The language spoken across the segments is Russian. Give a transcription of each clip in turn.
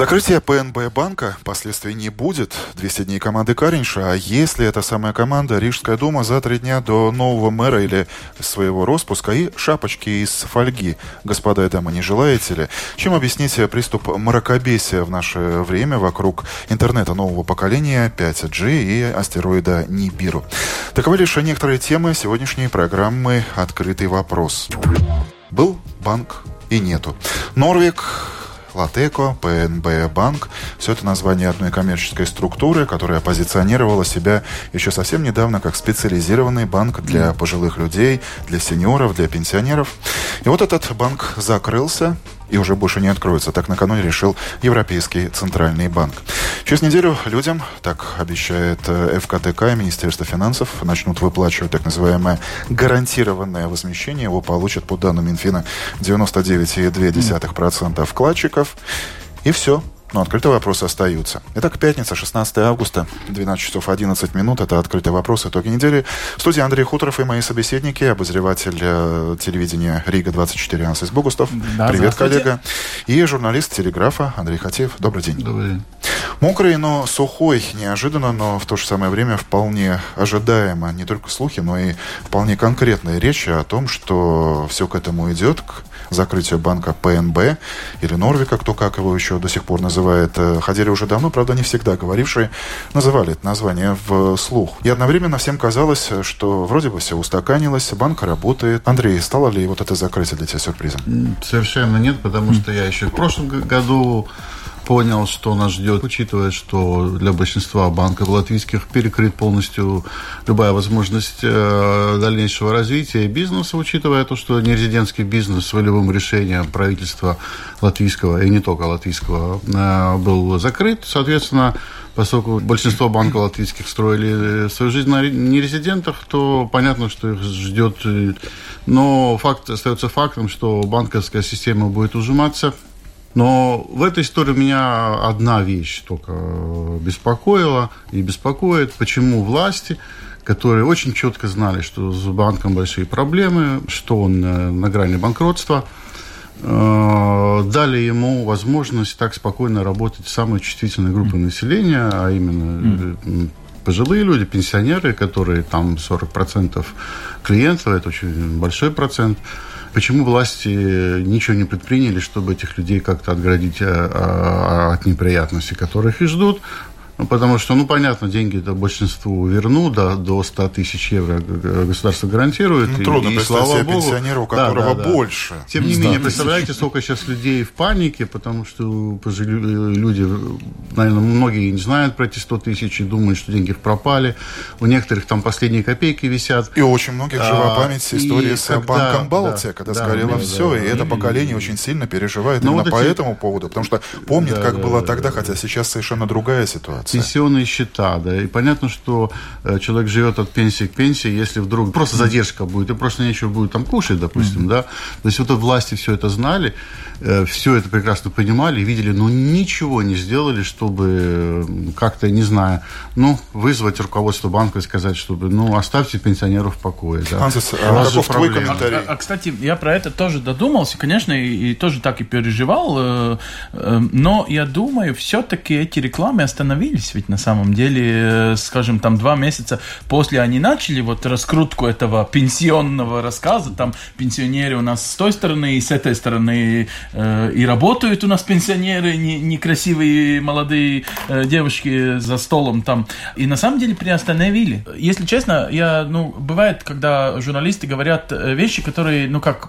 Закрытие ПНБ банка последствий не будет. 200 дней команды Каринша. А если эта самая команда, Рижская дума за три дня до нового мэра или своего распуска и шапочки из фольги. Господа и дамы, не желаете ли? Чем объяснить приступ мракобесия в наше время вокруг интернета нового поколения 5G и астероида Нибиру? Таковы лишь некоторые темы сегодняшней программы «Открытый вопрос». Был банк и нету. Норвик Латеко, ПНБ Банк. Все это название одной коммерческой структуры, которая позиционировала себя еще совсем недавно как специализированный банк для пожилых людей, для сеньоров, для пенсионеров. И вот этот банк закрылся, и уже больше не откроется. Так накануне решил Европейский Центральный банк. Через неделю людям, так обещает э, ФКТК и Министерство финансов, начнут выплачивать так называемое гарантированное возмещение. Его получат по данным Минфина 99,2% вкладчиков. И все. Но открытые вопросы остаются. Итак, пятница, 16 августа, 12 часов 11 минут. Это «Открытый вопрос. Итоги недели». В студии Андрей Хуторов и мои собеседники, обозреватель э, телевидения Рига-24 Ансис Богустов. Да, Привет, коллега. И журналист телеграфа Андрей Хатеев. Добрый день. Добрый день. Мокрый, но сухой, неожиданно, но в то же самое время вполне ожидаемо. Не только слухи, но и вполне конкретная речь о том, что все к этому идет, к закрытию банка ПНБ или Норвика, кто как его еще до сих пор называет. Э, ходили уже давно, правда, не всегда говорившие, называли это название в слух. И одновременно всем казалось, что вроде бы все устаканилось, банк работает. Андрей, стало ли вот это закрытие для тебя сюрпризом? Совершенно нет, потому что я еще в прошлом году понял, что нас ждет, учитывая, что для большинства банков латвийских перекрыт полностью любая возможность э, дальнейшего развития бизнеса, учитывая то, что нерезидентский бизнес волевым решением правительства латвийского, и не только латвийского, э, был закрыт. Соответственно, поскольку большинство банков латвийских строили свою жизнь на нерезидентах, то понятно, что их ждет. Но факт остается фактом, что банковская система будет ужиматься – но в этой истории меня одна вещь только беспокоила и беспокоит, почему власти, которые очень четко знали, что с банком большие проблемы, что он э, на грани банкротства, э, дали ему возможность так спокойно работать с самой чувствительной группой населения, а именно э, пожилые люди, пенсионеры, которые там 40% клиентов, это очень большой процент, Почему власти ничего не предприняли, чтобы этих людей как-то отградить а, а, от неприятностей, которых их ждут? Ну, потому что, ну, понятно, деньги это большинству верну, да, до 100 тысяч евро государство гарантирует. Ну, трудно и, представить слава себе пенсионера, у которого да, да, больше. Тем не менее, представляете, сколько сейчас людей в панике, потому что люди, наверное, многие не знают про эти 100 тысяч и думают, что деньги пропали. У некоторых там последние копейки висят. И у очень многих жива память истории с когда, банком Балтия, да, когда да, сгорело да, все, да, и да, это поколение очень сильно переживает Но ну, именно вот эти... по этому поводу, потому что помнит, да, как да, было да, тогда, да, хотя сейчас совершенно другая ситуация пенсионные счета, да, и понятно, что э, человек живет от пенсии к пенсии, если вдруг просто задержка будет, и просто нечего будет там кушать, допустим, mm-hmm. да, то есть вот власти все это знали, э, все это прекрасно понимали, видели, но ничего не сделали, чтобы как-то, не знаю, ну, вызвать руководство банка и сказать, чтобы, ну, оставьте пенсионеров в покое, да. Ансис, а каков твой комментарий? А, а, кстати, я про это тоже додумался, конечно, и, и тоже так и переживал, э, э, но я думаю, все-таки эти рекламы остановились остановились. Ведь на самом деле, э, скажем, там два месяца после они начали вот раскрутку этого пенсионного рассказа. Там пенсионеры у нас с той стороны и с этой стороны. Э, и работают у нас пенсионеры, некрасивые молодые э, девушки за столом там. И на самом деле приостановили. Если честно, я, ну, бывает, когда журналисты говорят вещи, которые, ну, как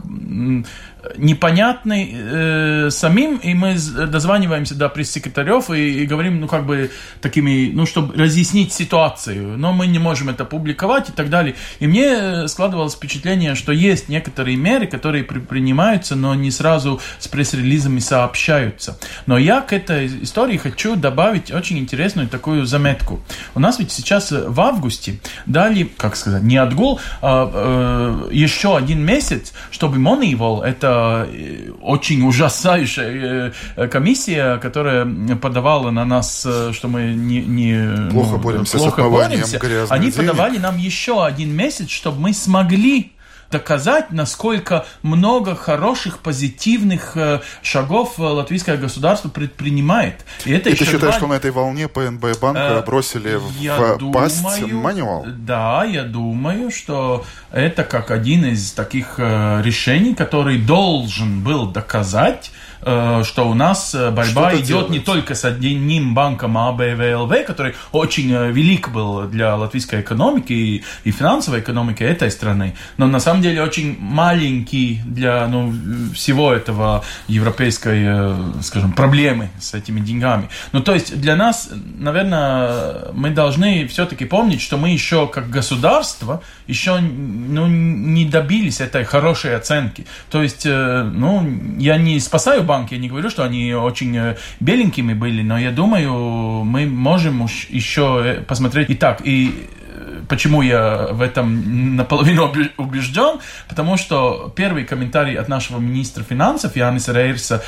непонятный э, самим, и мы дозваниваемся до пресс-секретарев и, и говорим, ну, как бы, такими, ну, чтобы разъяснить ситуацию, но мы не можем это публиковать и так далее. И мне складывалось впечатление, что есть некоторые меры, которые при, принимаются, но не сразу с пресс-релизами сообщаются. Но я к этой истории хочу добавить очень интересную такую заметку. У нас ведь сейчас в августе дали, как сказать, не отгул, а э, еще один месяц, чтобы Moneyball, это Э, очень ужасающая э, комиссия, которая подавала на нас, э, что мы не, не плохо боремся плохо боремся. Они денег. подавали нам еще один месяц, чтобы мы смогли доказать, насколько много хороших, позитивных э, шагов э, латвийское государство предпринимает. И, это и ты считаешь, два... что на этой волне ПНБ банк э, бросили в думаю, пасть мануал? Да, я думаю, что это как один из таких э, решений, который должен был доказать, что у нас э, борьба идет делается. не только с одним банком АБВЛВ, который очень э, велик был для латвийской экономики и, и финансовой экономики этой страны, но на самом деле очень маленький для ну, всего этого европейской, скажем, проблемы с этими деньгами. Ну, то есть для нас, наверное, мы должны все-таки помнить, что мы еще как государство еще ну, не добились этой хорошей оценки. То есть, ну, я не спасаю банки. Я не говорю, что они очень э, беленькими были, но я думаю, мы можем еще э, посмотреть и так. И э, почему я в этом наполовину убежден, потому что первый комментарий от нашего министра финансов Яниса Рейерса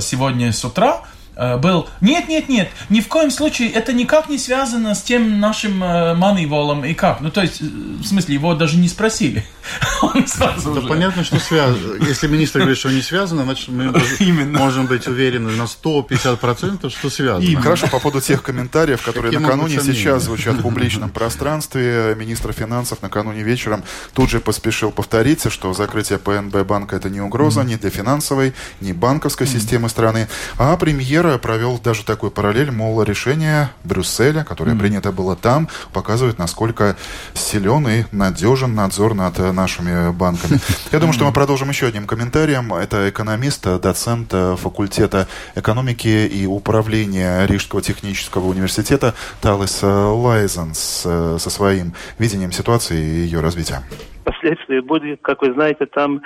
сегодня с утра – был нет, нет, нет, ни в коем случае это никак не связано с тем нашим э, маниволом и как. Ну, то есть, э, в смысле, его даже не спросили. Он сразу уже... понятно, что связано. Если министр говорит, что не связано, значит, мы Именно. можем быть уверены на 150%, что связано. И хорошо, по поводу тех комментариев, которые Какие накануне сейчас звучат в публичном пространстве, министр финансов накануне вечером тут же поспешил повторить, что закрытие ПНБ банка это не угроза ни для финансовой, ни банковской системы страны, а премьер Премьер провел даже такой параллель, мол, решение Брюсселя, которое mm. принято было там, показывает, насколько силен и надежен надзор над нашими банками. Я думаю, что мы продолжим еще одним комментарием. Это экономист, доцент факультета экономики и управления Рижского технического университета Талис Лайзенс со своим видением ситуации и ее развития. Последствия будет, как вы знаете, там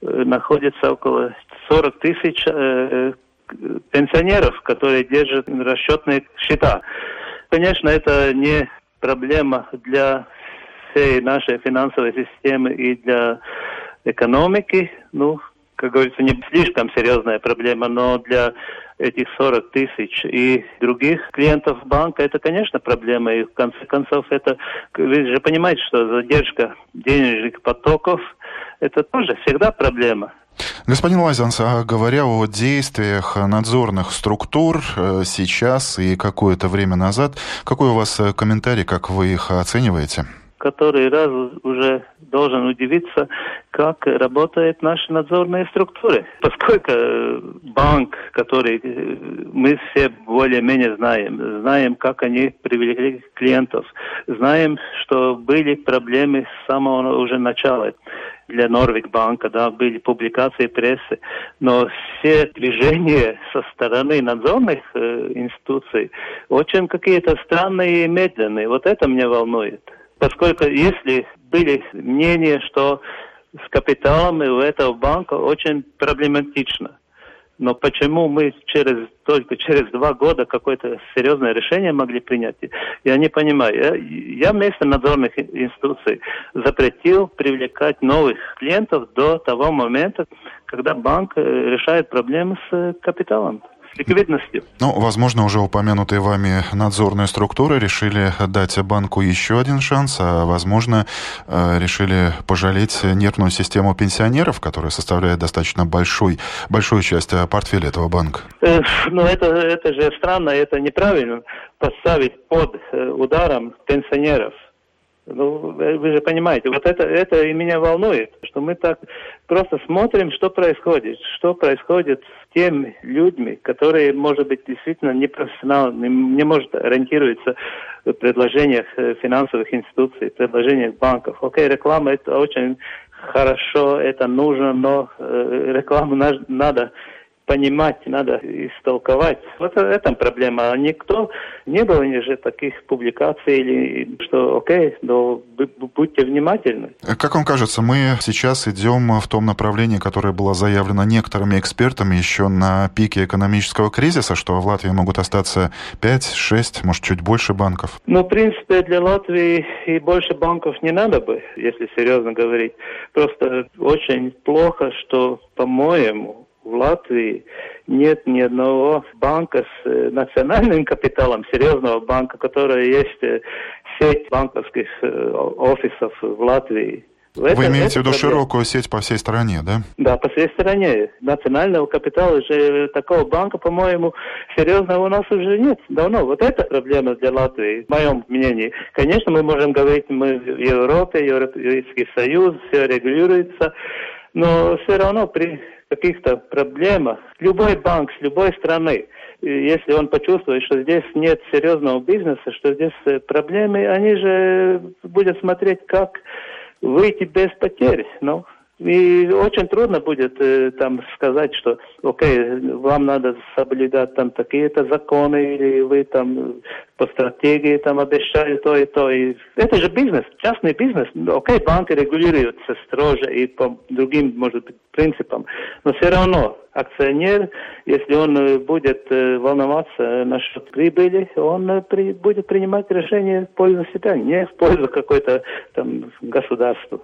э, находится около 40 тысяч э, пенсионеров, которые держат расчетные счета. Конечно, это не проблема для всей нашей финансовой системы и для экономики. Ну, как говорится, не слишком серьезная проблема, но для этих 40 тысяч и других клиентов банка, это, конечно, проблема. И в конце концов, это, вы же понимаете, что задержка денежных потоков, это тоже всегда проблема. Господин Лазанс, а говоря о действиях надзорных структур э, сейчас и какое-то время назад, какой у вас э, комментарий, как вы их оцениваете? который раз уже должен удивиться, как работают наши надзорные структуры. Поскольку э, банк, который мы все более-менее знаем, знаем, как они привлекли клиентов, знаем, что были проблемы с самого уже начала для Норвик банка, да, были публикации прессы, но все движения со стороны надзорных э, институций очень какие-то странные и медленные. Вот это меня волнует. Поскольку если были мнения, что с капиталом у этого банка очень проблематично. Но почему мы через, только через два года какое-то серьезное решение могли принять, я не понимаю. Я, я вместо надзорных институций запретил привлекать новых клиентов до того момента, когда банк э, решает проблемы с капиталом ликвидности. Ну, возможно, уже упомянутые вами надзорные структуры решили дать банку еще один шанс, а, возможно, э, решили пожалеть нервную систему пенсионеров, которая составляет достаточно большой, большую часть э, портфеля этого банка. Э, ну, это, это же странно, это неправильно поставить под ударом пенсионеров. Ну, вы же понимаете, вот это, это и меня волнует, что мы так просто смотрим, что происходит, что происходит теми людьми, которые, может быть, действительно не профессионалы, не может ориентироваться в предложениях э, финансовых институций, предложениях банков. Окей, реклама это очень хорошо, это нужно, но э, рекламу надо понимать, надо истолковать. Вот в этом проблема. А никто, не было же таких публикаций, или что, окей, но будьте внимательны. Как вам кажется, мы сейчас идем в том направлении, которое было заявлено некоторыми экспертами еще на пике экономического кризиса, что в Латвии могут остаться 5, 6, может, чуть больше банков? Ну, в принципе, для Латвии и больше банков не надо бы, если серьезно говорить. Просто очень плохо, что, по-моему, в Латвии нет ни одного банка с э, национальным капиталом, серьезного банка, который есть э, сеть банковских э, офисов в Латвии. Вы это, имеете в виду широкую сеть по всей стране, да? Да, по всей стране. Национального капитала же такого банка, по-моему, серьезного у нас уже нет. Давно. Вот это проблема для Латвии, в моем мнении. Конечно, мы можем говорить, мы в Европе, Европейский Союз, все регулируется, но все равно при каких-то проблемах, любой банк с любой страны, если он почувствует, что здесь нет серьезного бизнеса, что здесь э, проблемы, они же будут смотреть, как выйти без потерь. Ну, и очень трудно будет э, там сказать, что, окей, вам надо соблюдать там такие-то законы, или вы там по стратегии там обещали то и то. И это же бизнес, частный бизнес. Окей, банки регулируются строже и по другим, может быть, принципам, но все равно акционер, если он э, будет э, волноваться насчет прибыли, он э, при, будет принимать решение в пользу себя, не в пользу какой-то там государства.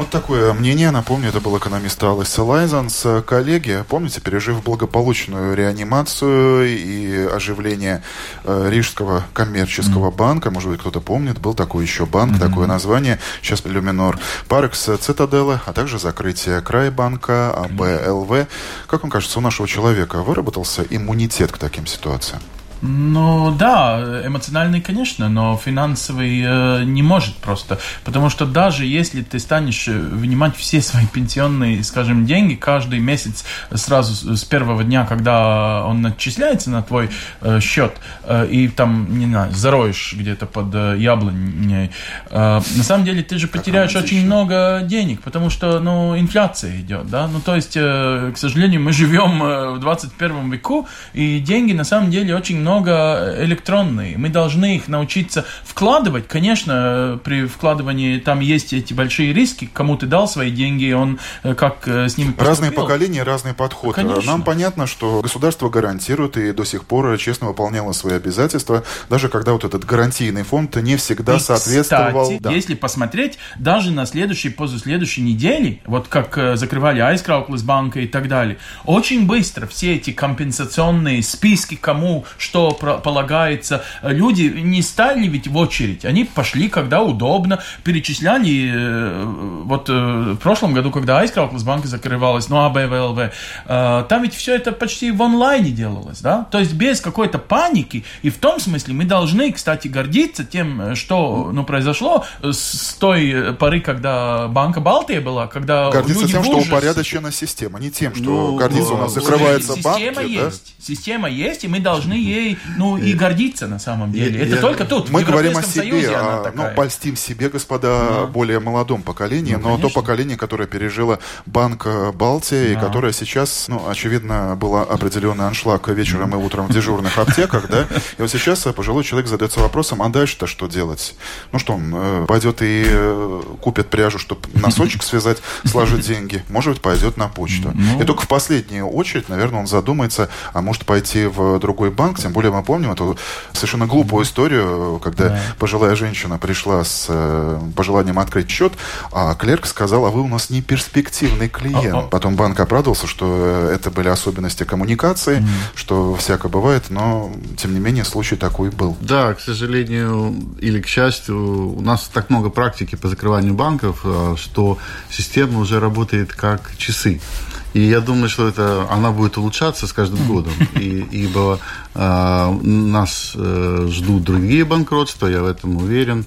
Вот такое мнение. Напомню, это был экономист Алис Лайзанс. Коллеги, помните, пережив благополучную реанимацию и оживление Рижского коммерческого mm-hmm. банка, может быть, кто-то помнит, был такой еще банк, mm-hmm. такое название, сейчас Люминор Паркс Цитадела, а также закрытие Крайбанка, АБЛВ. Как вам кажется, у нашего человека выработался иммунитет к таким ситуациям? Ну да, эмоциональный, конечно, но финансовый э, не может просто. Потому что даже если ты станешь э, внимать все свои пенсионные, скажем, деньги каждый месяц сразу с первого дня, когда он начисляется на твой э, счет, э, и там, не знаю, зароешь где-то под э, яблоней, э, на самом деле ты же потеряешь очень много денег, потому что, ну, инфляция идет, да. Ну, то есть, э, к сожалению, мы живем э, в 21 веку, и деньги на самом деле очень много много электронные. Мы должны их научиться вкладывать. Конечно, при вкладывании там есть эти большие риски. Кому ты дал свои деньги, он э, как э, с ними поступил. Разные поколения, разный подход. Конечно. Нам понятно, что государство гарантирует и до сих пор честно выполняло свои обязательства, даже когда вот этот гарантийный фонд не всегда и, соответствовал. Кстати, да. если посмотреть, даже на следующей, после следующей недели, вот как э, закрывали Айскрауклес банка и так далее, очень быстро все эти компенсационные списки, кому что что полагается. Люди не стали ведь в очередь, они пошли, когда удобно, перечисляли. Э, вот э, в прошлом году, когда Айскрауклс банка закрывалась, ну, АБВЛВ, э, там ведь все это почти в онлайне делалось, да? То есть без какой-то паники. И в том смысле мы должны, кстати, гордиться тем, что ну, произошло с той поры, когда Банка Балтия была, когда Гордиться тем, что упорядочена система, не тем, что ну, гордиться у нас закрывается система банки. Система есть, да? система есть, и мы должны ей ну, и гордиться на самом деле. Это только тут, Мы говорим о себе, а, ну, польстим себе, господа, более молодом поколении, ну, но то поколение, которое пережило Банк э, Балтия, и которое сейчас, ну, очевидно, было определенный аншлаг вечером и утром в дежурных аптеках, да, и вот сейчас э, пожилой человек задается вопросом, а дальше-то что делать? Ну что, он э, пойдет и купит пряжу, чтобы носочек связать, сложить деньги, может быть, пойдет на почту. Ну. И только в последнюю очередь, наверное, он задумается, а может пойти в другой банк, тем более более мы помним эту совершенно глупую историю, когда да. пожилая женщина пришла с э, пожеланием открыть счет, а клерк сказал, а вы у нас не перспективный клиент. А-а. Потом банк оправдывался, что э, это были особенности коммуникации, mm что всяко бывает, но тем не менее случай такой был. Да, к сожалению или к счастью, у нас так много практики по закрыванию банков, э, что система уже работает как часы. И я думаю, что это, она будет улучшаться с каждым годом, и, ибо э, нас э, ждут другие банкротства, я в этом уверен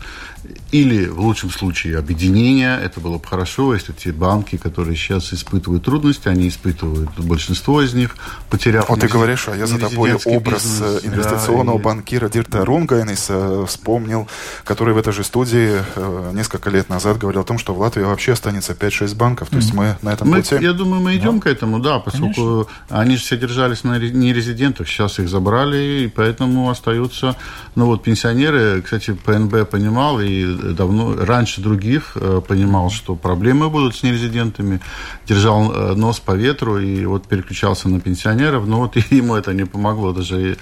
или в лучшем случае объединение. Это было бы хорошо, если те банки, которые сейчас испытывают трудности, они испытывают большинство из них, потеряв... Вот ты говоришь, а я за тобой образ бизнес, инвестиционного да, банкира Дирта Рунгайниса вспомнил, который в этой же студии э, несколько лет назад говорил о том, что в Латвии вообще останется 5-6 банков. То есть мы на этом мы, пути... Я думаю, мы идем да. к этому, да, поскольку Конечно. они же все держались на нерезидентах, сейчас их забрали, и поэтому остаются... Ну вот пенсионеры, кстати, ПНБ понимал, и давно, раньше других э, понимал, что проблемы будут с нерезидентами, держал э, нос по ветру и вот переключался на пенсионеров, но вот ему это не помогло, даже,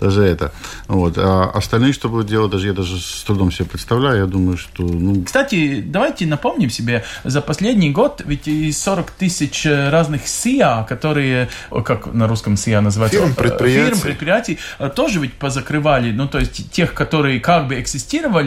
даже это. Вот. А остальные, что будут делать, даже я даже с трудом себе представляю, я думаю, что... Ну... Кстати, давайте напомним себе, за последний год ведь и 40 тысяч разных СИА, которые, как на русском СИА называется? Фирм, предприятий. Фирм, предприятий, э, тоже ведь позакрывали, ну, то есть тех, которые как бы экзистировали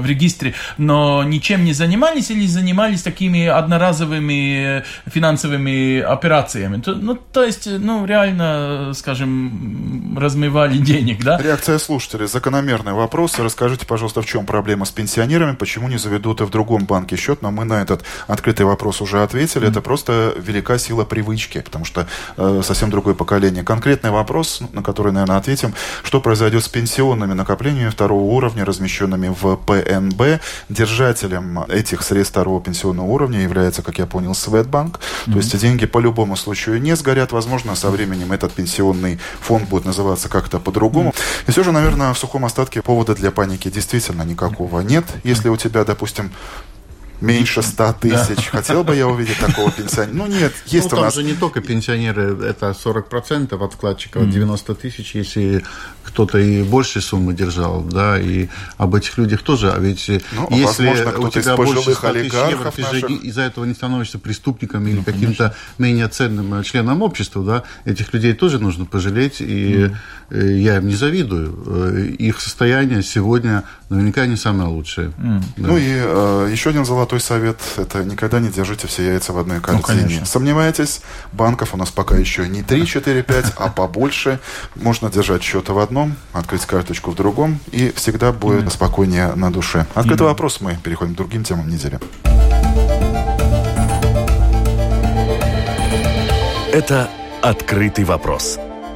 в регистре, но ничем не занимались или занимались такими одноразовыми финансовыми операциями. Ну, то есть, ну, реально, скажем, размывали денег, да? Реакция слушателей. Закономерный вопрос. Расскажите, пожалуйста, в чем проблема с пенсионерами, почему не заведут и в другом банке счет, но мы на этот открытый вопрос уже ответили. Mm-hmm. Это просто велика сила привычки, потому что э, совсем другое поколение. Конкретный вопрос, на который, наверное, ответим. Что произойдет с пенсионными накоплениями второго уровня, размещенными в ПН ФНБ. Держателем этих средств второго пенсионного уровня является, как я понял, Светбанк. Mm-hmm. То есть деньги по любому случаю не сгорят. Возможно, со временем этот пенсионный фонд будет называться как-то по-другому. Mm-hmm. И все же, наверное, в сухом остатке повода для паники действительно никакого нет. Если у тебя, допустим, меньше 100 тысяч. Да. Хотел бы я увидеть такого пенсионера. Ну нет, есть ну, у нас... же не только пенсионеры, это 40% от вкладчиков, mm. 90 тысяч, если кто-то и большей суммы держал, да, и об этих людях тоже, а ведь ну, если возможно, у тебя больше 100 тысяч евро, ты же из-за этого не становишься преступником или ну, каким-то менее ценным членом общества, да, этих людей тоже нужно пожалеть, и mm. Я им не завидую. Э, их состояние сегодня наверняка не самое лучшее. Mm. Да. Ну и э, еще один золотой золотой совет – это никогда не держите все яйца в одной ну, корзине. Ну, Сомневаетесь? Банков у нас пока еще не 3, 4, 5, а побольше. Можно держать счета в одном, открыть карточку в другом, и всегда будет mm. спокойнее на душе. Открытый mm. вопрос, мы переходим к другим темам недели. Это «Открытый вопрос»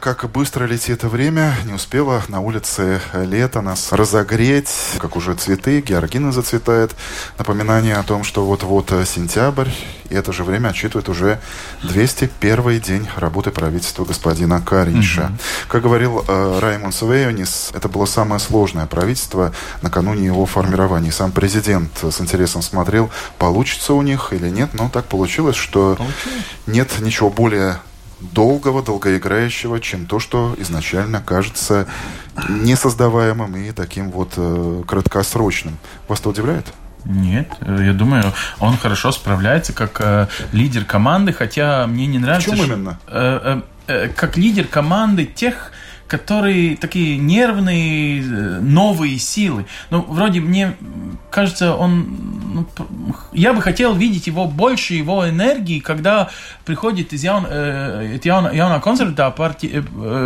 Как быстро летит время, не успела на улице лето нас разогреть, как уже цветы, георгины зацветает. Напоминание о том, что вот-вот сентябрь, и это же время отчитывает уже 201 день работы правительства господина Каринша. Mm-hmm. Как говорил э, Раймон Свейонис, это было самое сложное правительство накануне его формирования. Сам президент с интересом смотрел, получится у них или нет, но так получилось, что получилось. нет ничего более долгого, долгоиграющего, чем то, что изначально кажется несоздаваемым и таким вот э, краткосрочным. Вас это удивляет? Нет, э, я думаю, он хорошо справляется как э, лидер команды, хотя мне не нравится. В чем именно? Э, э, э, как лидер команды тех которые такие нервные, э, новые силы. Ну, вроде мне кажется, он... Ну, я бы хотел видеть его больше, его энергии, когда приходит из jaun, э, jaunā konservatīvā партии,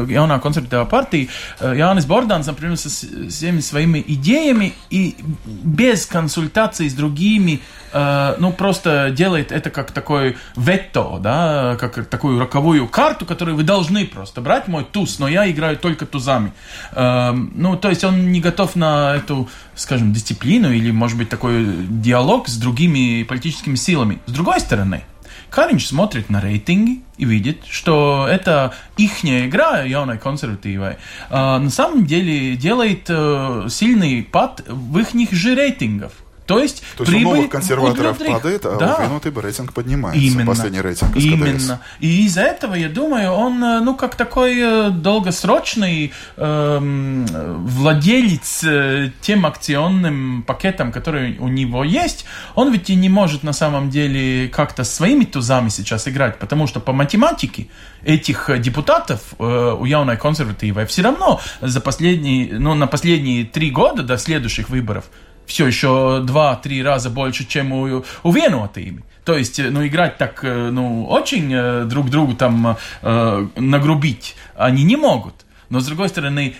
jaunā konservatīvā партии Янис Борданс, например, со всеми своими идеями и без консультации с другими Э, ну, просто делает это как такой вето, да, как такую роковую карту, которую вы должны просто брать, мой туз, но я играю только тузами. Эм, ну, то есть он не готов на эту, скажем, дисциплину или, может быть, такой диалог с другими политическими силами. С другой стороны, Каринч смотрит на рейтинги и видит, что это ихняя игра, явной консервативной, на самом деле делает э, сильный пад в их же рейтингов. То есть, То есть прибыль у новых консерваторов у падает, а да. у Винутыба рейтинг поднимается. Именно. Последний рейтинг из КДС. Именно. И из-за этого, я думаю, он, э, ну, как такой э, долгосрочный эм, владелец э, тем акционным пакетом, который у него есть, он ведь и не может на самом деле как-то своими тузами сейчас играть, потому что по математике этих депутатов э, у явной консервативной все равно за последние, ну, на последние три года до следующих выборов все еще два-три раза больше, чем у, у Венуатыми. То есть, э, ну, играть так, э, ну, очень э, друг другу там э, нагрубить они не могут. Но, с другой стороны,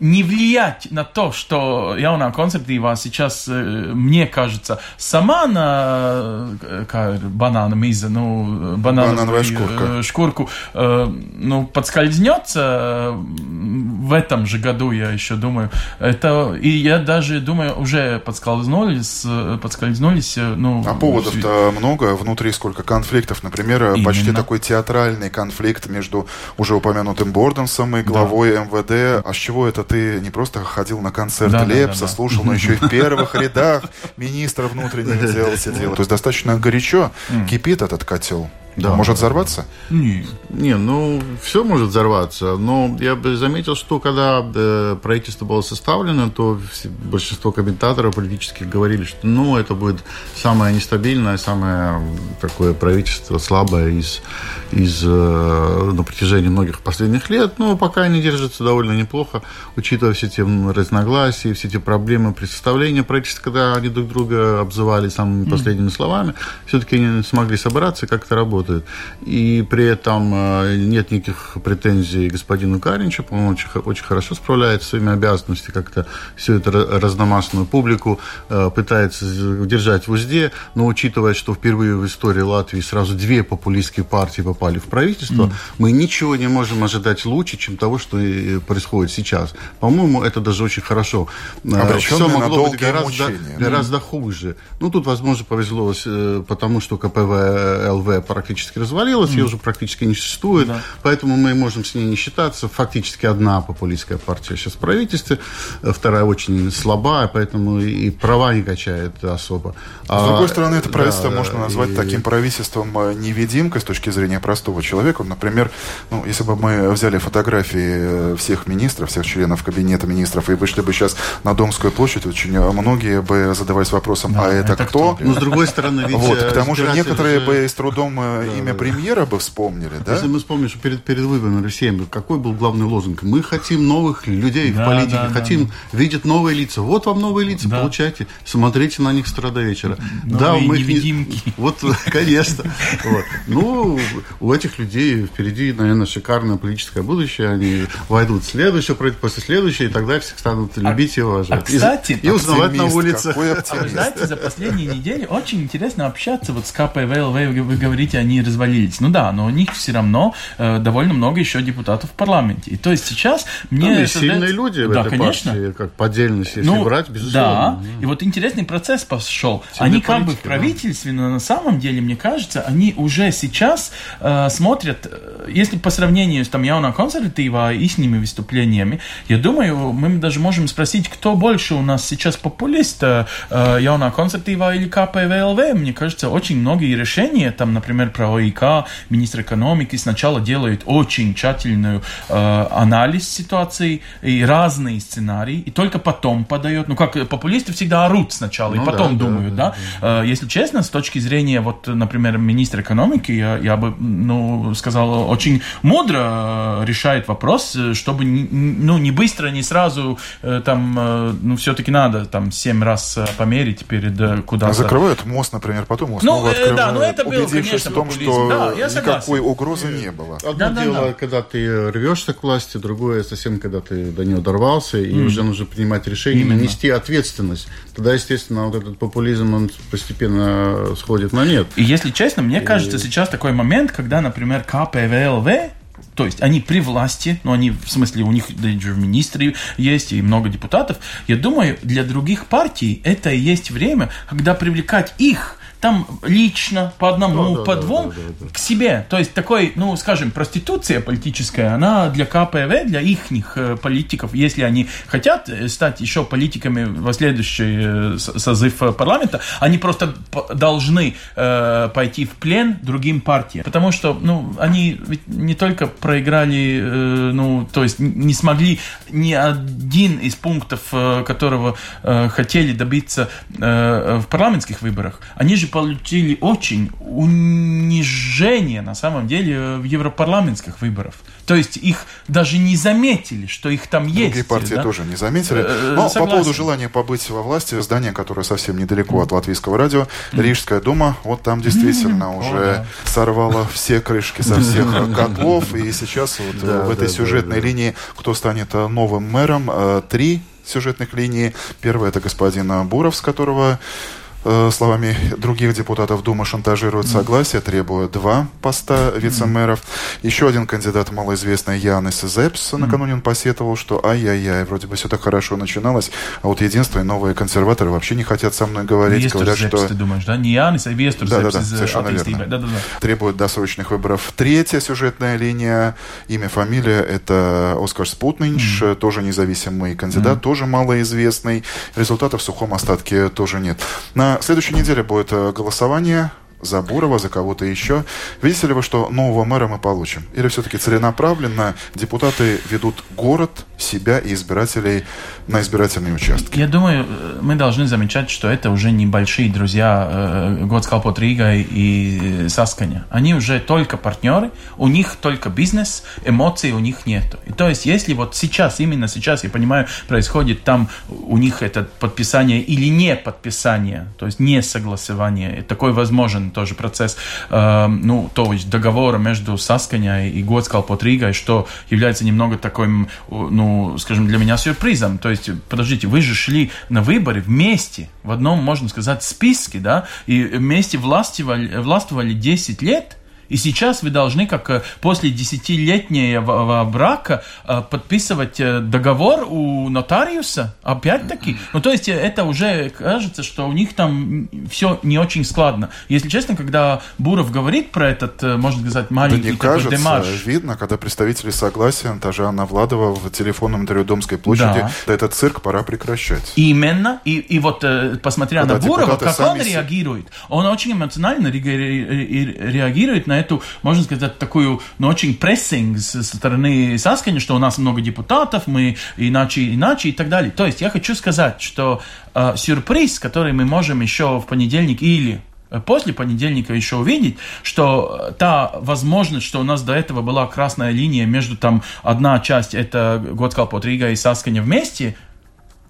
не влиять на то, что явная консерватива сейчас, э, мне кажется, сама на э, kā банана миза, ну, Банановая шкурка. э, шкурку, э, ну, подскользнется э, в этом же году, я еще думаю. Это, и я даже думаю, уже подскользнулись, э, подскользнулись, э, ну... А поводов-то много, внутри сколько конфликтов. Например, Именно. почти такой театральный конфликт между уже упомянутым Борденсом и главой МВД. А с чего это ты не просто ходил на концерт Да, Лепса, да, да. слушал, но еще и в первых рядах министра внутренних дел сидел. То есть достаточно горячо кипит этот котел. Да. Может взорваться? Не. Не, ну, все может взорваться, но я бы заметил, что когда э, правительство было составлено, то все- большинство комментаторов политических говорили, что, ну, это будет самое нестабильное, самое такое правительство слабое из, из э, на протяжении многих последних лет, но пока они держатся довольно неплохо, учитывая все те разногласия, все эти проблемы при составлении правительства, когда они друг друга обзывали самыми последними словами, все-таки они смогли собраться и как-то работают. И при этом э, нет никаких претензий господину Каринчу, по-моему, очень, очень хорошо справляется своими обязанностями, как-то всю эту ра- разномастную публику э, пытается держать в узде, но учитывая, что впервые в истории Латвии сразу две популистские партии попали в правительство, мы ничего не можем ожидать лучше, чем того, что происходит сейчас. По-моему, это даже очень хорошо. Э, на могло быть гораздо, мучения. гораздо хуже. Ну, тут, возможно, повезло, потому что КПВ ЛВ практически развалилась, ее уже практически не существует, поэтому мы можем с ней не считаться. Фактически одна популистская партия сейчас в правительстве, э, вторая очень слабая, поэтому и права не качает особо. С другой стороны, это да, правительство можно назвать и- таким правительством э, невидимкой с точки зрения простого человека. Например, ну, если бы мы взяли фотографии э, всех министров, всех членов кабинета министров и вышли бы сейчас на Домскую площадь, очень многие бы задавались вопросом, а это, это кто? кто? Но с другой стороны, ведь Вот, к тому же некоторые же- бы с трудом э, имя премьера бы вспомнили, да? Если мы вспомним, что перед, перед выборами России какой был главный лозунг? Мы хотим новых людей Да, в политике, да, да, хотим видеть новые лица. Вот вам новые лица, Да. получайте, смотрите на них с утра до вечера. Новые мы их не- невидимки. Вот, конечно. Вот. Ну, у этих людей впереди, наверное, шикарное политическое будущее. Они войдут в следующее, пройдут после следующей, и тогда всех станут любить и уважать. а, кстати, и, и узнавать на А вы оптимист. знаете, за последние недели очень интересно общаться вот с КПВЛ. Вы, вы говорите, они развалились. Ну да, но у них все равно э, довольно много еще депутатов в парламенте. И то есть сейчас мне... Там создается- сильные люди в да, этой конечно. партии, как по отдельности, если Ну, брать, Да, безусловно. и вот интересный процесс пошел. Сильная они как бы в политика, да. правительстве, но на самом деле, мне кажется, они уже сейчас э, смотрят, э, если по сравнению с там явно консерватива и с ними выступлениями, я думаю, мы даже можем спросить, кто больше у нас сейчас популист, э, э, явно консерватива или КПВЛВ. Мне кажется, очень многие решения, там, например, про ОИК, министр экономики сначала делают очень тщательную э, анализ ситуации и разные сценарии, и только потом подает. Ну, как э, популисты всегда орут сначала, и Ну потом да, да, думают, да. Э, Если честно, с точки зрения, вот, например, министра экономики, я, я бы, ну, сказал, очень мудро э, решает вопрос, э, чтобы, ну, не быстро, не сразу, там, ну, все-таки надо, там, семь раз померить перед куда-то. Закрывают мост, например, потом его Ну, да, ну, это был, убедившись конечно, том, что Да, я никакой угрозы не было. Одно Да, да, дело, да. когда ты рвешься к власти, другое совсем, когда ты до нее дорвался, и уже нужно принимать решение, Именно. нести ответственность. Тогда, естественно, вот этот популизм, он постепенно сходит на нет. И если честно, мне кажется, сейчас такой момент, когда, например, КПВЛВ, то есть они при власти, ну они в смысле у них даже министры есть и много депутатов. Я думаю, для других партий это и есть время, когда привлекать их там лично, по одному, Да, по да, двум, да, да, да. к себе. То есть такой, ну, скажем, проституция политическая, она для КПВ, для их политиков, если они хотят э, стать еще политиками в следующий э, созыв э, парламента, они просто должны э, пойти в плен другим партиям. Потому что, ну, они ведь не только проиграли, э, ну, то есть не смогли ни один из пунктов, э, которого э, хотели добиться э, в парламентских выборах, они же получили очень унижение, на самом деле, э, в европарламентских выборах. То есть их даже не заметили, что их там есть. Другие партии да? тоже не заметили. Э, Но по согласен. поводу желания побыть во власти, здание, которое совсем недалеко от Латвийского радио, Рижская дума, вот там действительно уже сорвало все крышки со всех э, котлов. И сейчас вот э, в этой сюжетной линии, кто станет э, новым мэром, э, три сюжетных линии. Первая это господин э, Буров, с которого э, словами других депутатов Думы шантажируют согласие, требуя два поста вице-мэров. Еще один кандидат, малоизвестный Янис Зепс, накануне он посетовал, что ай-яй-яй, вроде бы все так хорошо начиналось, а вот единство и новые консерваторы вообще не хотят со мной говорить, Вестер говорят, что ты думаешь, да? Не Янис, а Вестер Да, да, Зепс да, э, совершенно верно. Да-да-да. требует досрочных выборов. Третья сюжетная линия, имя, фамилия, это Оскар Спутнинч, э, тоже независимый кандидат, тоже малоизвестный. Результатов в сухом остатке тоже нет. На следующей неделе будет э, голосование за Бурова, за кого-то еще. Видите ли вы, что нового мэра мы получим? Или все-таки целенаправленно депутаты ведут город, себя и избирателей на избирательные участки? Я думаю, э, мы должны замечать, что это уже небольшие друзья э, Рига и э, Сасканя. Они уже только партнеры, у них только бизнес, эмоций у них нет. И то есть, если вот сейчас, именно сейчас, я понимаю, происходит там у них это подписание или не подписание, то есть не согласование, такой возможен тоже процесс, э, ну, то есть договора между Сасканя и Готскалпот Ригой, что является немного таким, ну, скажем, для меня сюрпризом. То есть, подождите, вы же шли на выборы вместе, в одном, можно сказать, списке, да, и вместе властвовали, властвовали 10 лет, и сейчас вы должны, как э, после десятилетнего брака, э, подписывать э, договор у нотариуса, опять-таки. Ну, то есть, это уже кажется, что у них там все не очень складно. Если честно, когда Буров говорит про этот, можно сказать, Да маленький не такой кажется, демарш, видно, когда представители согласия, та же Анна Владова в телефонном интервью Домской площади, Да. да этот цирк пора прекращать. Именно. И, и вот, посмотря Когда на Бурова, депутаты как он реагирует. Он очень эмоционально ре- ре- ре- реагирует на эту, можно сказать, такую, ну, очень прессинг со стороны Саскани, что у нас много депутатов, мы иначе, иначе и так далее. То есть я хочу сказать, что э, сюрприз, который мы можем еще в понедельник или э, после понедельника еще увидеть, что э, та возможность, что у нас до этого была красная линия между там одна часть это Готскалпот Рига и Сасканя вместе,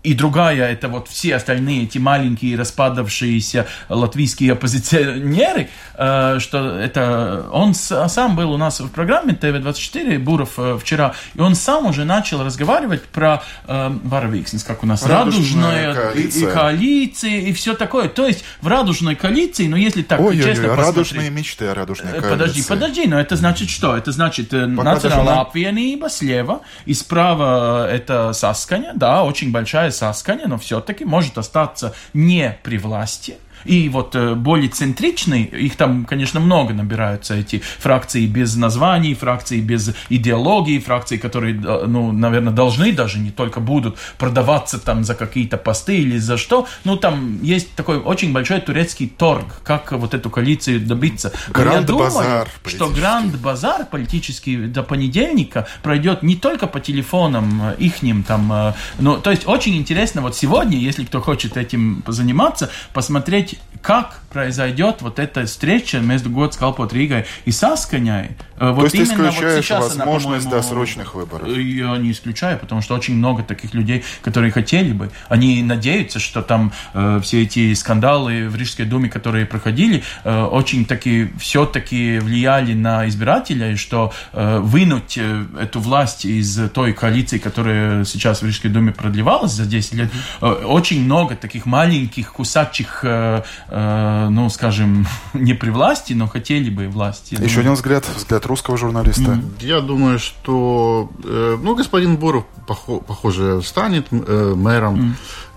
и другая это вот все остальные эти маленькие распадавшиеся латвийские оппозиционеры, э, что это он сам был у нас в программе ТВ-24 Буров э, вчера, и он сам уже начал разговаривать про э, Варовиксенс, как у нас Радужная радужная коалиция. и, коалиции и все такое. То есть в радужной коалиции, ну если так Ой-ой-ой, честно посмотреть- радужные мечты о радужной коалиции. Подожди, подожди, но это значит что? Это значит национальная апвиенība слева, и справа это Сасканя, да, очень большая Сасканя, но все-таки может остаться не при власти. И вот э, более центричный, их там, конечно, много набираются, эти фракции без названий, фракции без идеологии, фракции, которые, э, ну, наверное, должны даже не только будут продаваться там за какие-то посты или за что. Ну, там есть такой очень большой турецкий торг, как вот эту коалицию добиться. Но я думаю, Гранд-базар что гранд-базар политический до понедельника пройдет не только по телефонам э, ихним там, но, то есть очень интересно вот сегодня, если кто хочет этим заниматься, посмотреть, как произойдет вот эта встреча между Готскалпот Ригой и Сасканяй. Э, То есть ты вот исключаешь она, возможность по-моему, досрочных выборов? Я не исключаю, потому что очень много таких людей, которые хотели бы. Они надеются, что там э, все эти скандалы в Рижской думе, которые проходили, э, очень таки все-таки влияли на избирателя, и что э, вынуть э, эту власть из той коалиции, которая сейчас в Рижской думе продлевалась за 10 лет, э, очень много таких маленьких кусачих э, э, ну, скажем, не при власти, но хотели бы власти. Еще один взгляд, взгляд русского журналиста. Я думаю, что, э, ну, господин Боров, похоже, станет э, мэром.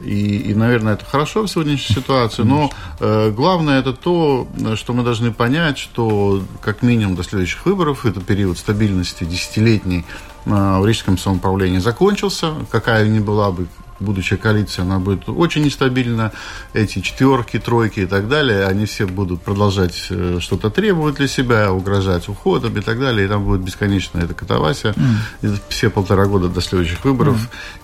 Mm. И, и, наверное, это хорошо в сегодняшней ситуации. Но э, главное это то, что мы должны понять, что как минимум до следующих выборов, это период стабильности десятилетний в Рижском самоуправлении закончился. Какая ни была бы будущая коалиция, она будет очень нестабильна. Эти четверки, тройки и так далее, они все будут продолжать э, что-то требовать для себя, угрожать уходом и так далее. И там будет бесконечная эта катавасия. Mm. Все полтора года до следующих выборов.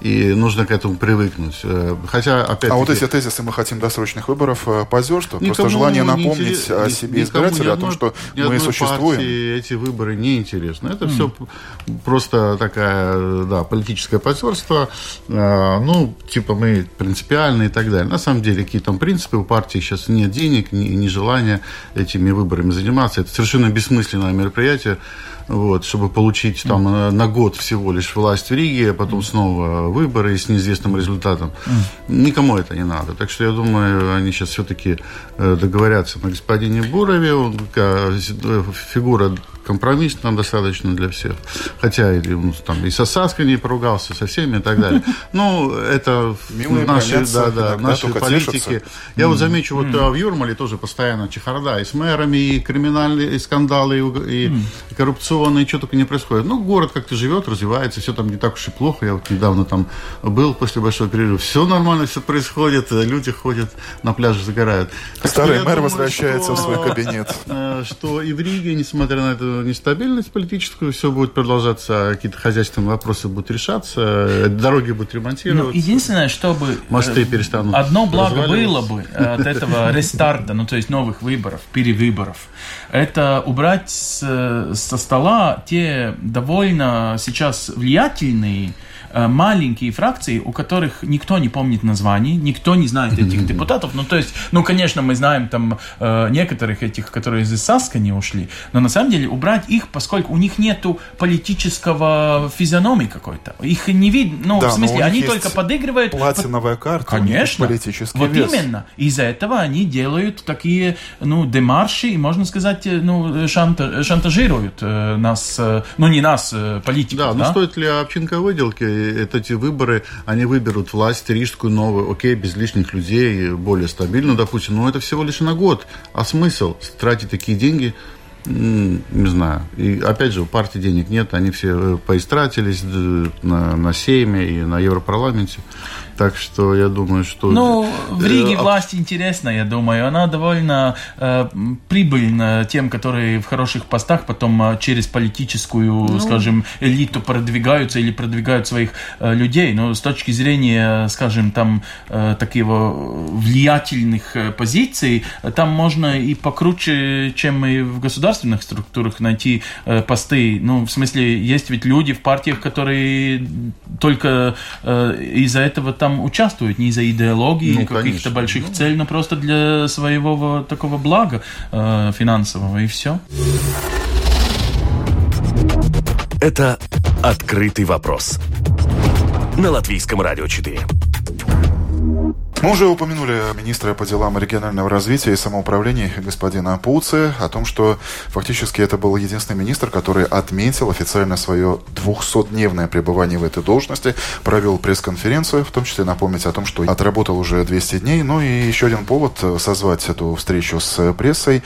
Mm. И нужно к этому привыкнуть. Э, хотя, опять А вот эти тезисы «мы хотим досрочных выборов» э, позерство, просто желание напомнить о себе избирателя, о том, что мы существуем. эти выборы не интересны. Это mm. все просто такая, да, политическое позерство. Ну, типа мы принципиальны и так далее. На самом деле, какие там принципы у партии сейчас нет денег, ни, ни желания этими выборами заниматься. Это совершенно бессмысленное мероприятие вот, чтобы получить там mm. на год всего лишь власть в Риге, а потом mm. снова выборы с неизвестным результатом. Mm. Никому это не надо. Так что я думаю, они сейчас все-таки э, договорятся на господине Бурове. Он, э, фигура компромисс нам достаточно для всех. Хотя и, ну, там, и со Саской не поругался, со всеми и так далее. Ну, это Милые наши, да, да, наши политики. Я вот замечу, вот в Юрмале тоже постоянно чехарда и с мэрами, и криминальные и скандалы, и, и коррупционные и что только не происходит. Ну, город как-то живет, развивается, все там не так уж и плохо. Я вот недавно там был после большого перерыва. Все нормально, все происходит, люди ходят на пляже, загорают. Старый мэр думаю, возвращается что, в свой кабинет. Э, что и в Риге, несмотря на эту нестабильность политическую, все будет продолжаться, какие-то хозяйственные вопросы будут решаться, дороги будут ремонтироваться. Ну, единственное, чтобы... Мосты э, перестанут Одно благо было бы от этого рестарта, ну, то есть новых выборов, перевыборов, это убрать со стола те довольно сейчас влиятельные Э, маленькие фракции, у которых никто не помнит названий, никто не знает этих депутатов. Ну, то есть, ну, конечно, мы знаем там э, некоторых этих, которые из Саска не ушли, но на самом деле убрать их, поскольку у них нету политического физиономии какой-то. Их не видно, ну, да, в смысле, они только подыгрывают. Платиновая карта, конечно, политический Вот вес. именно. Из-за этого они делают такие, ну, демарши, и, можно сказать, э, ну, шанта, шантажируют э, нас, э, ну, не нас, э, политиков. Да, да, но стоит ли общинка выделки это эти выборы, они выберут власть рижскую новую, окей, без лишних людей, более стабильно, допустим, но это всего лишь на год. А смысл тратить такие деньги не знаю. И опять же, у партии денег нет, они все э, поистратились э, на, на Сейме и на Европарламенте. Так что я думаю, что... Ну, в Риге э, власть интересна, я думаю. Она довольно э, прибыльна тем, которые в хороших постах потом э, через политическую, ну... скажем, элиту продвигаются или продвигают своих э, людей. Но с точки зрения, скажем, там э, такого влиятельных э, позиций, там можно и покруче, чем и в государственных структурах найти э, посты. Ну, в смысле, есть ведь люди в партиях, которые только э, из-за этого там там участвуют не из-за идеологии, ну, каких-то больших ну. целей, но просто для своего такого блага э, финансового, и все. Это «Открытый вопрос» на Латвийском радио 4. Мы уже упомянули министра по делам регионального развития и самоуправления господина Пуце о том, что фактически это был единственный министр, который отметил официально свое 200-дневное пребывание в этой должности, провел пресс-конференцию, в том числе напомнить о том, что отработал уже 200 дней. Ну и еще один повод созвать эту встречу с прессой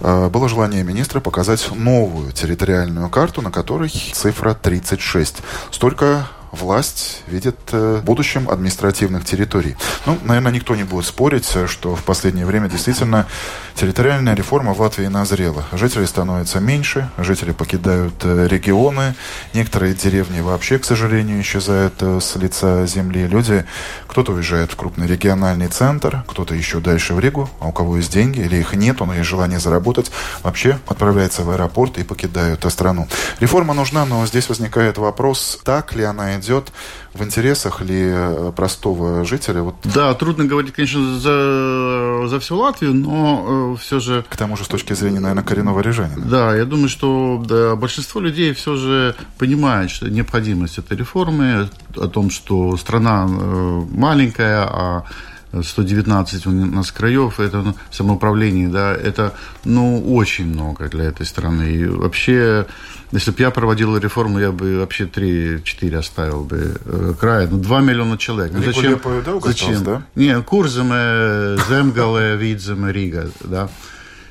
э, было желание министра показать новую территориальную карту, на которой цифра 36. Столько власть видит э, в будущем административных территорий. Ну, наверное, никто не будет спорить, что в последнее время действительно территориальная реформа в Латвии назрела. Жителей становится меньше, жители покидают э, регионы, некоторые деревни вообще, к сожалению, исчезают э, с лица земли. Люди, кто-то уезжает в крупный региональный центр, кто-то еще дальше в Ригу, а у кого есть деньги или их нет, но есть желание заработать, вообще отправляется в аэропорт и покидают страну. Реформа нужна, но здесь возникает вопрос, так ли она идет, в интересах ли э, простого жителя? Вот... Да, трудно говорить, конечно, за, за всю Латвию, но э, все же... К тому же, с точки зрения, наверное, коренного рижанина. Да, я думаю, что да, большинство людей все же понимает что необходимость этой реформы, о том, что страна э, маленькая, а 119 у нас краев, это ну, самоуправление, да, это, ну, очень много для этой страны. И вообще, если бы я проводил реформу, я бы вообще 3-4 оставил бы э, края. Ну, 2 миллиона человек. Ну, зачем? Зачем? Да? Не, Курземе, Земгале, Видземе, Рига, да.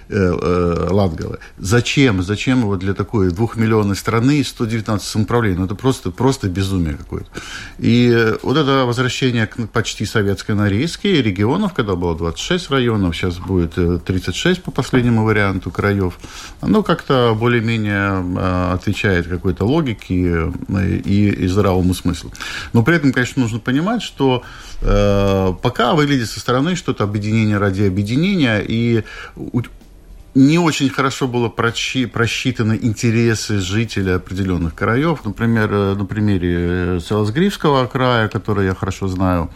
Э, э, Латгалы. Зачем? Зачем его для такой двухмиллионной страны 119 самоуправлений? Ну, это просто, просто безумие какое-то. И вот это возвращение к почти советской Норейской регионов, когда было 26 районов, сейчас будет 36 э, по последнему варианту краев, оно как-то более-менее отвечает какой-то логике и, и здравому смыслу. Но при этом, конечно, нужно понимать, что э, пока выглядит со стороны что-то объединение ради объединения, и не очень хорошо было прочи, просчитаны интересы жителей определенных краев. Например, э, на примере Селосгривского края, который я хорошо знаю,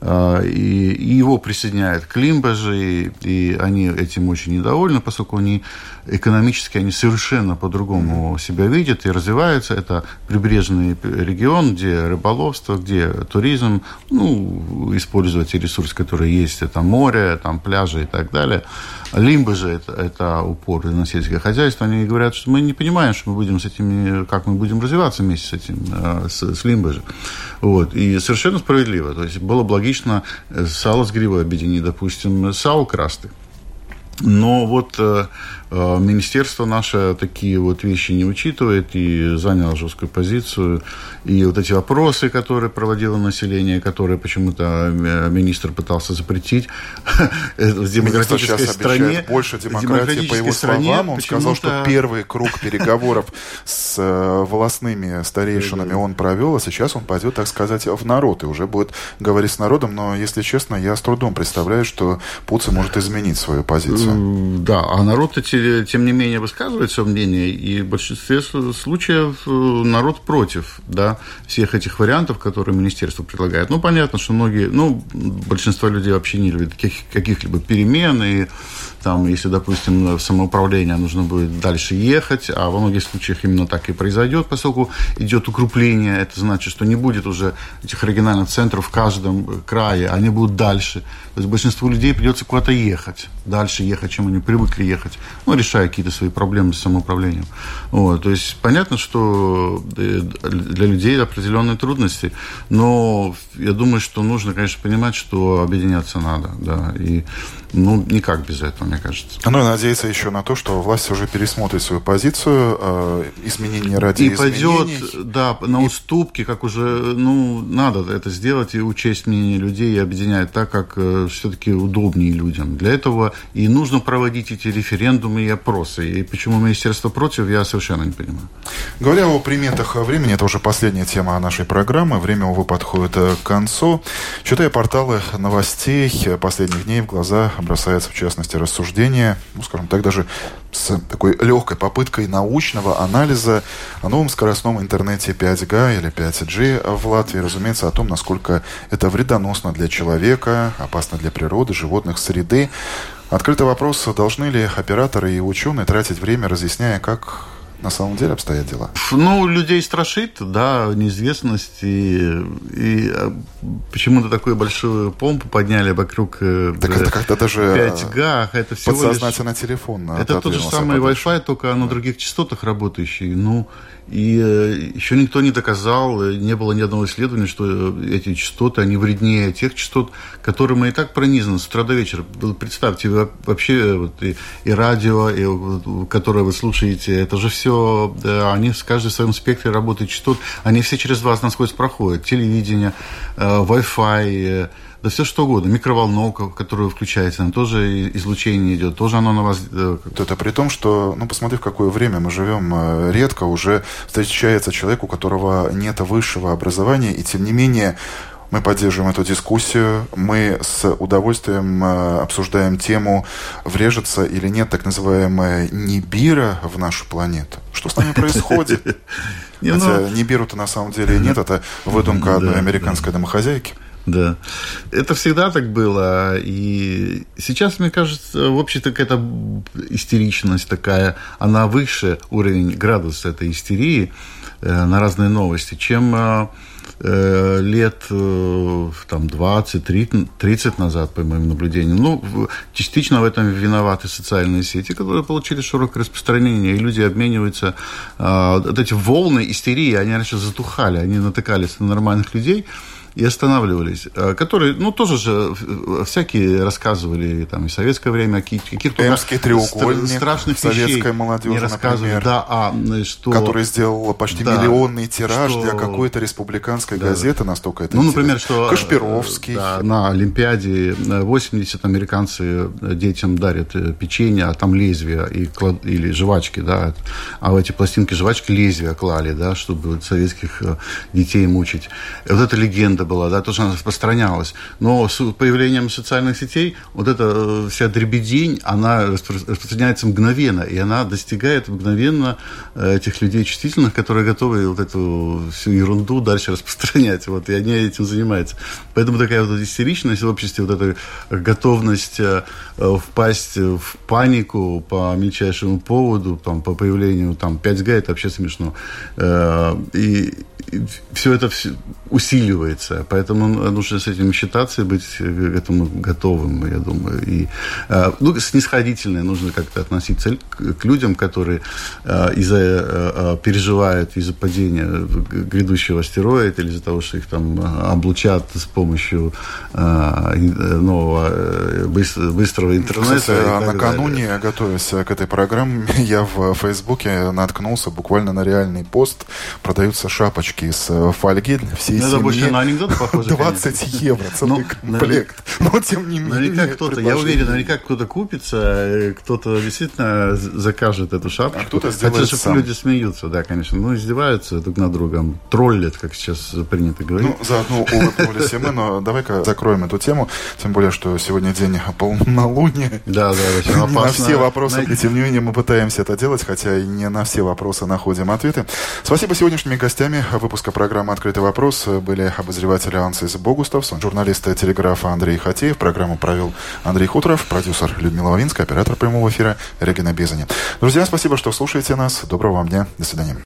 э, и, его присоединяют к Лимбаже, и, и они этим очень недовольны, поскольку они экономически они совершенно по-другому себя видят и развиваются. Это прибрежный регион, где рыболовство, где туризм, ну, использовать ресурсы, которые есть, это море, там пляжи и так далее. Лимбы же это, это упор на сельское хозяйство. Они говорят, что мы не понимаем, что мы будем с этими, как мы будем развиваться вместе с этим, э, с, с Лимбы же. Вот. И совершенно справедливо. То есть было бы логично сало с гривой объединить, допустим, сало красты. Но вот э, э, министерство наше такие вот вещи не учитывает и заняло жесткую позицию. И вот эти вопросы, которые проводило население, которые почему-то э, министр пытался запретить в демократической стране. больше демократии, по его словам. Он сказал, что первый круг переговоров с э, волосными старейшинами он провел, а сейчас он пойдет, так сказать, в народ и уже будет говорить с народом. Но, если честно, я с трудом представляю, что Пуци может изменить свою позицию. Да, а народ, тем не менее, высказывает свое мнение, и в большинстве случаев э, народ против да, всех этих вариантов, которые министерство предлагает. Ну, понятно, что многие, ну, большинство людей вообще не любят каких, каких-либо перемен, и там, если, допустим, в самоуправление нужно будет дальше ехать, а во многих случаях именно так и произойдет, поскольку идет укрепление, это значит, что не будет уже этих региональных центров в каждом крае, они будут дальше. То есть большинству людей придется куда-то ехать, дальше ехать, чем они привыкли ехать, ну, решая какие-то свои проблемы с самоуправлением. Вот. То есть понятно, что э, для людей определенные трудности, но я думаю, что нужно, конечно, понимать, что объединяться надо, да, и ну, никак без этого, мне кажется. Ну и надеяться еще на то, что власть уже пересмотрит свою позицию, э, изменения ради и изменений. пойдет, да, на уступки, как уже, ну, надо это сделать и учесть мнение людей и объединять так, как э, все-таки удобнее людям. Для этого и нужно проводить эти референдумы и опросы. И почему Министерство против, я совершенно не понимаю. Говоря о приметах времени, это уже последняя тема нашей программы. Время, увы, подходит к концу. Читая порталы новостей последних дней в глаза бросается, в частности, рассуждение, ну, скажем так, даже с такой легкой попыткой научного анализа о новом скоростном интернете 5G или 5G в Латвии, разумеется, о том, насколько это вредоносно для человека, опасно для природы, животных, среды. Открытый вопрос, должны ли операторы и ученые тратить время, разъясняя, как на самом деле обстоят дела? Ну, людей страшит, да, неизвестность. И, и а, почему-то такую большую помпу подняли вокруг э, так это как-то даже 5G. Это всего подсознательно лишь... телефон. Это тот же самый Wi-Fi, только на других частотах работающий. Ну, и э, еще никто не доказал, э, не было ни одного исследования, что э, эти частоты, они вреднее тех частот, которыми и так пронизаны с утра до вечера. Представьте, вообще вот, и, и радио, и, которое вы слушаете, это же все, они в каждом своем спектре работают частот, они все через вас насквозь проходят. Телевидение, Wi-Fi, да все что угодно. Микроволновка, которую включаете, она тоже излучение идет, тоже оно на вас... Э, Это при том, что, ну, посмотри, в какое время мы живем. Э, редко уже встречается человек, у которого нет высшего образования, и тем не менее мы поддерживаем эту дискуссию, мы с удовольствием э, обсуждаем тему, врежется или нет так называемая Нибира в нашу планету. Что с нами происходит? Хотя ну, Нибиру-то на самом деле нет, это выдумка одной американской домохозяйки. Да. Это всегда так было. И сейчас, мне кажется, в общем-то, какая-то истеричность такая, она выше уровень, градус этой истерии. на разные новости, чем лет там, 20, 30 назад, по моим наблюдениям. Ну, частично в этом виноваты социальные сети, которые получили широкое распространение, и люди обмениваются. Вот эти волны истерии, они раньше затухали, они натыкались на нормальных людей, и останавливались, э, которые, ну, тоже же э, всякие рассказывали, там, и в советское время какие-то треугольник страшных советской молодежи, не рассказывали, например, да, а, что... Который сделал почти да, миллионный тираж что... для какой-то республиканской да, газеты, настолько это Ну, например, что... Э, Кашпировский. Да, на Олимпиаде 80 американцы детям дарят печенье, а там лезвия и клад... или жвачки, да, а в эти пластинки жвачки лезвия клали, да, чтобы советских детей мучить. Вот эта легенда легенда была, да, тоже она распространялась. Но с появлением социальных сетей вот эта э, вся дребедень, она распространяется мгновенно, и она достигает мгновенно э, этих людей чувствительных, которые готовы вот эту всю ерунду дальше распространять. Вот, и они этим занимаются. Поэтому такая вот истеричность в обществе, вот эта готовность э, впасть в панику по мельчайшему поводу, там, по появлению там, 5G, это вообще смешно. И, все это усиливается. Поэтому нужно с этим считаться и быть к этому готовым, я думаю. И, э, ну, снисходительно нужно как-то относиться к людям, которые э, из-за э, переживают из-за падения грядущего астероида или из-за того, что их там облучат с помощью нового быстрого интернета. Кстати, накануне, далее. готовясь к этой программе, я в Фейсбуке наткнулся буквально на реальный пост. Продаются шапочки из фольги всей ну. Это на анекдот похоже. 20 конечно. евро целый ну, комплект. Но тем не менее. Наверняка кто-то, я уверен, наверняка кто-то купится, кто-то действительно закажет эту шапку. А кто-то сделает Хотя, сам. люди смеются, да, конечно. Ну, издеваются друг над другом. Троллят, как сейчас принято говорить. Ну, заодно улыбнулись и мы, но давай-ка закроем эту тему. Тем более, что сегодня день полнолуния. Да, да, очень опасно. На все вопросы, и тем не менее, мы пытаемся это делать, хотя и не на все вопросы находим ответы. Спасибо сегодняшними гостями выпуска программы «Открытый вопрос» были обозреватель Ансис Богуставсон, журналист телеграфа Андрей Хатеев. Программу провел Андрей Хуторов, продюсер Людмила Лавинская, оператор прямого эфира Регина Безани. Друзья, спасибо, что слушаете нас. Доброго вам дня. До свидания.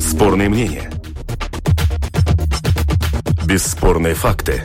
Спорные мнения. Бесспорные факты.